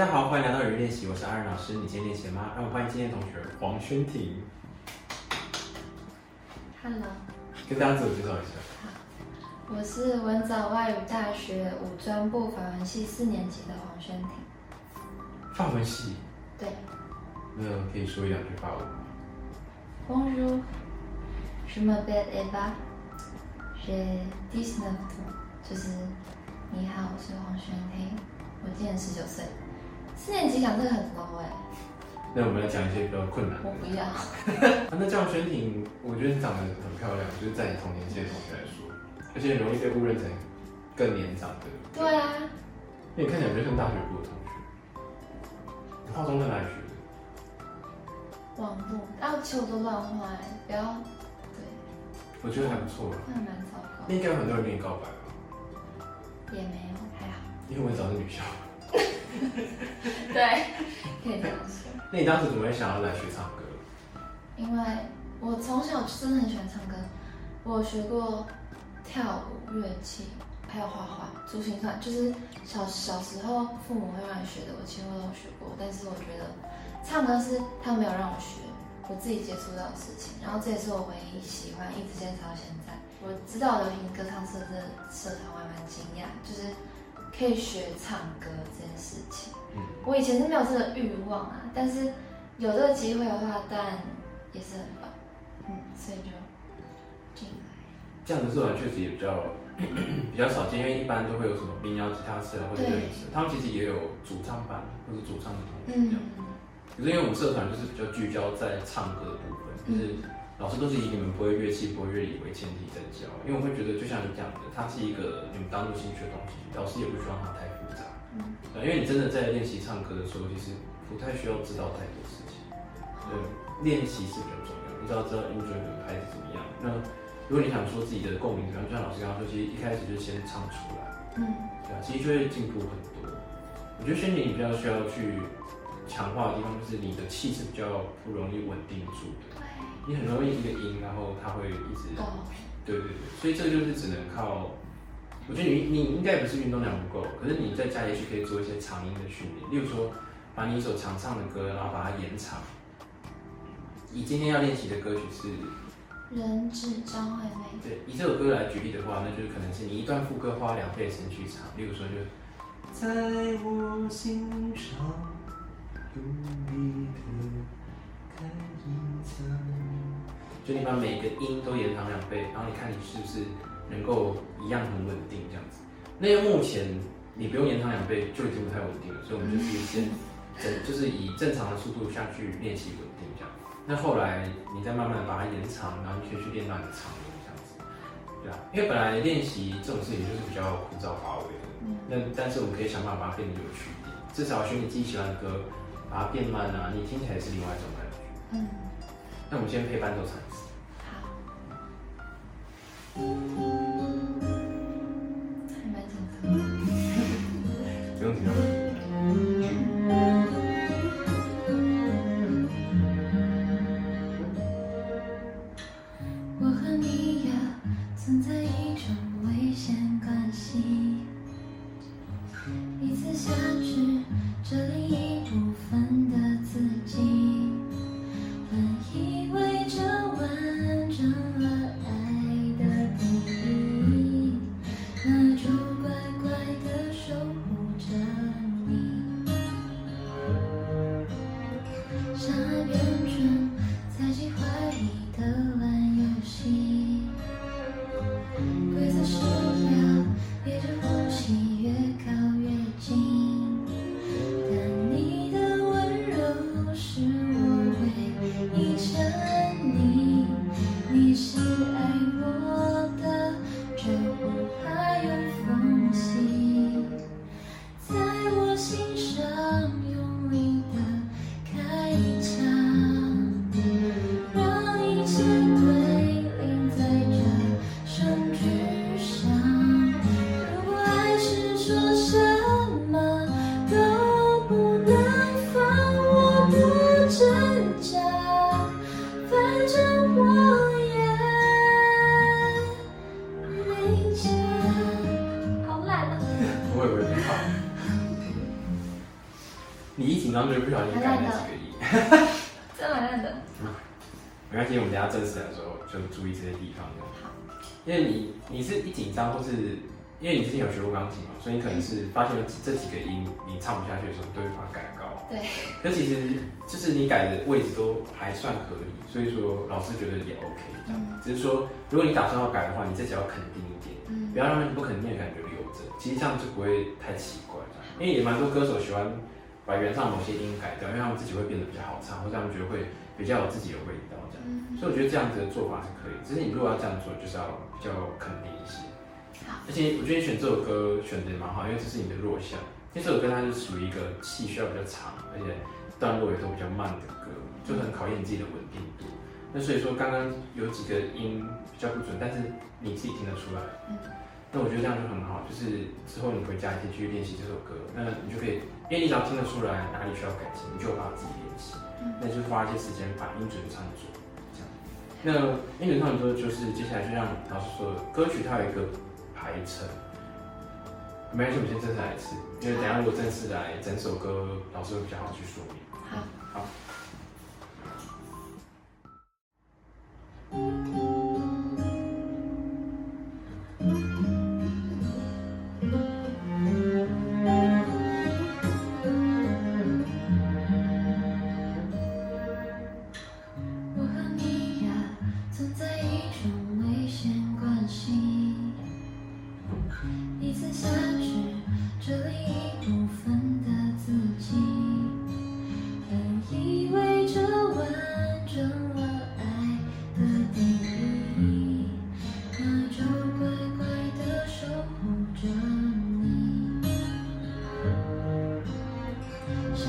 家好，欢迎来到语音练习，我是阿仁老师。你今天练习了吗？让我们欢迎今天的同学黄轩婷，Hello，跟大家自我介绍一下。我是文藻外语大学五专部法文系四年级的黄轩婷。法文系，对那可以说一两句法文吗？，Bonjour, je m'appelle Eva, 19 ans，就是你好，我是黄轩婷，我今年十九岁。四年级讲这个很 low 哎、那我们来讲一些比较困难的。我不要。啊 那这样宣婷，我觉得你长得很漂亮，就是在你同年纪的同学来说，而且很容易被误认成更年长的。对啊，因为你看起来就像大学部的同学。你化妆在哪里学的？网络，啊，其实我都乱画哎，不要，对，我觉得还不错啊。那还蛮糟糕那，应该有很多人跟你告白吧？也没有，还好。因为我找是女校。对，可以这样说。那你当时怎么会想要来学唱歌？因为我从小真的很喜欢唱歌，我有学过跳舞、乐器，还有画画、珠心算，就是小小时候父母会让你学的，我几乎都有学过。但是我觉得唱歌是他没有让我学，我自己接触到的事情，然后这也是我唯一喜欢，一直坚持到现在。我知道流行歌唱社这社团，我还蛮惊讶，就是可以学唱歌这件事情。嗯，我以前是没有这个欲望啊，但是有这个机会的话，当然也是很棒，嗯，所以就进来。这样的社团确实也比较 比较少见，因为一般都会有什么民谣吉他社或者他们其实也有主唱班或者主唱的同学这样。嗯，可是因为我们社团就是比较聚焦在唱歌的部分，就是老师都是以你们不会乐器、不会乐理为前提在教，因为我会觉得就像你讲的，它是一个你们当做兴趣的东西，老师也不希望它太复杂。嗯，对，因为你真的在练习唱歌的时候，其实不太需要知道太多事情。对，练习是比较重要，你只要知道音准的拍子怎么样。那如果你想说自己的共鸣怎么样，就像老师刚刚说，其实一开始就先唱出来，嗯，对啊，其实就会进步很多。我觉得轩婷你比较需要去强化的地方，就是你的气是比较不容易稳定住的，对，你很容易一个音，然后它会一直，高，对对对，所以这个就是只能靠。我觉得你你应该不是运动量不够，可是你在家也许可以做一些长音的训练，例如说把你一首常唱的歌，然后把它延长。以今天要练习的歌曲是，人质张惠妹，对，以这首歌来举例的话，那就是可能是你一段副歌花两倍的时间去唱，例如说就，在我心上有一颗开隐藏，就你把每个音都延长两倍，然后你看你是不是能够一样很稳定这样子。那个目前你不用延长两倍就已经不太稳定了，所以我们就是先正就是以正常的速度下去练习稳定这样。那后来你再慢慢地把它延长，然后你可以去练到你的长音这样子，对啊，因为本来练习这种事情就是比较枯燥乏味的，嗯，那但是我们可以想办法把它变得有趣一点，至少选你自己喜欢的歌，把它变慢啊，你听起来是另外一种感觉。嗯，那我们先配伴奏唱 Thank you. 一紧张就会不小心改那几个音。真蛮烂的。没关系，我们等下正式来的时候就注意这些地方。好，因为你你是一紧张或是。因为你之前有学过钢琴嘛，所以你可能是发现这几个音你唱不下去的时候，都会把它改高。对。可其实就是你改的位置都还算合理，所以说老师觉得也 OK 这样。只是说，如果你打算要改的话，你自己要肯定一点，不要让不肯定的感觉留着。其实这样就不会太奇怪。因为也蛮多歌手喜欢把原唱某些音改掉，因为他们自己会变得比较好唱，或者他们觉得会比较有自己的味道这样。所以我觉得这样子的做法是可以。只是你如果要这样做，就是要比较肯定一些。而且我觉得你选这首歌选的也蛮好，因为这是你的弱项。因为这首歌它是属于一个气需要比较长，而且段落也都比较慢的歌，就很考验你自己的稳定度。那所以说刚刚有几个音比较不准，但是你自己听得出来。嗯。那我觉得这样就很好，就是之后你回家可以继续练习这首歌，那你就可以，因为你只要听得出来哪里需要改进，你就把自己练习。嗯。那就花一些时间把音准唱准，这样。那音准唱准就是接下来就像老师说，歌曲它有一个。排程，没关系，我们先正式来一次，因为等下如果正式来整首歌，老师会比较好去说明。好，好。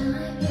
是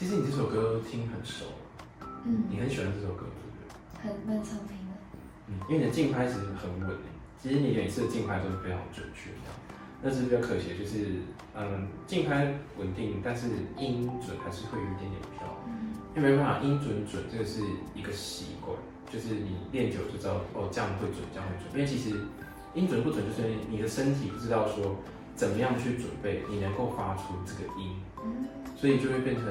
其实你这首歌听很熟，嗯，你很喜欢这首歌，对不对？很蛮常听的。嗯，因为你的竞拍其实很稳诶，其实你每次的竞拍都是非常准确的。但是比较可惜的就是，嗯，竞拍稳定，但是音准还是会有一点点飘。嗯因为没办法，音准准这个是一个习惯，就是你练久就知道哦，这样会准，这样会准。因为其实音准不准，就是你的身体不知道说怎么样去准备，你能够发出这个音，嗯所以就会变成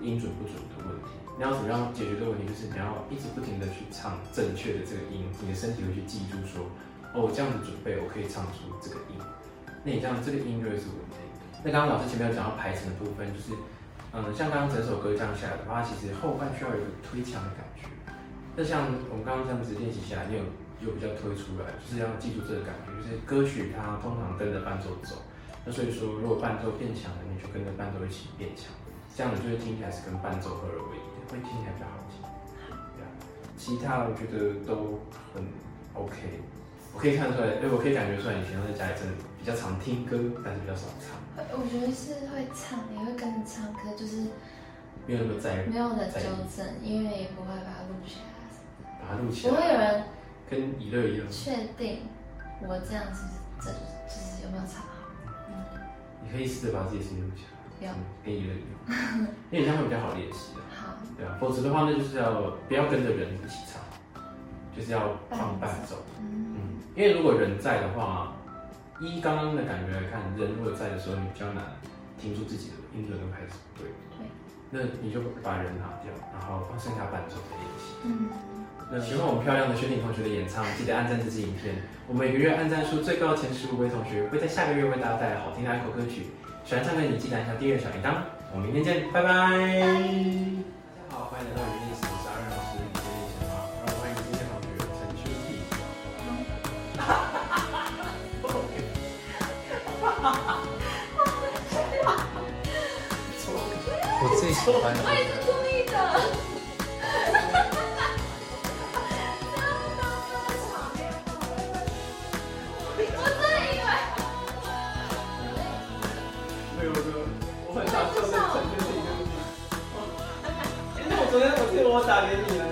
音准不准的问题。你要怎么样解决这个问题？就是你要一直不停的去唱正确的这个音，你的身体会去记住说，哦，我这样子准备，我可以唱出这个音。那你这样这个音就会是稳定的。那刚刚老师前面有讲到排程的部分，就是嗯，像刚刚整首歌这样下来的话，其实后半需要有一个推墙的感觉。那像我们刚刚这样子练习下来，你有有比较推出来，就是要记住这个感觉，就是歌曲它通常跟着伴奏走。那所以说，如果伴奏变强了，你就跟着伴奏一起变强，这样你就会听起来是跟伴奏合而为一的，会听起来比较好听。对啊，其他我觉得都很 OK。我可以看出来，哎，我可以感觉出来，你平常在家里真的比较常听歌，但是比较少唱，会我觉得是会唱，也会跟着唱歌，就是没有那么在意没有的纠正，因为也不会把它录起来。把它录起来不会，有人跟娱乐一样。确定我这样子这就是有没有唱好。嗯，你可以试着把自己声音录起来，跟一样，因为这样会比较好练习的。好，对啊，否则的话，那就是要不要跟着人一起唱，就是要放伴奏。嗯嗯，因为如果人在的话，依刚刚的感觉来看，人如果在的时候，你比较难听出自己的音准跟拍子不对。对。那你就把人拿掉，然后放剩下伴奏的练习。嗯，那喜欢我们漂亮的轩婷同学的演唱，记得按赞这支影片。我们每个月按赞数最高的前十五位同学，会在下个月为大家带来好听的爱口歌曲。喜欢唱歌的你记得按下订阅小铃铛。我们明天见，拜拜。大家好，欢迎来到云历史，我是阿任老师李学历前吗？让我们欢迎今天同学陈秋丽。我最喜欢的我也是故意的。我打给你，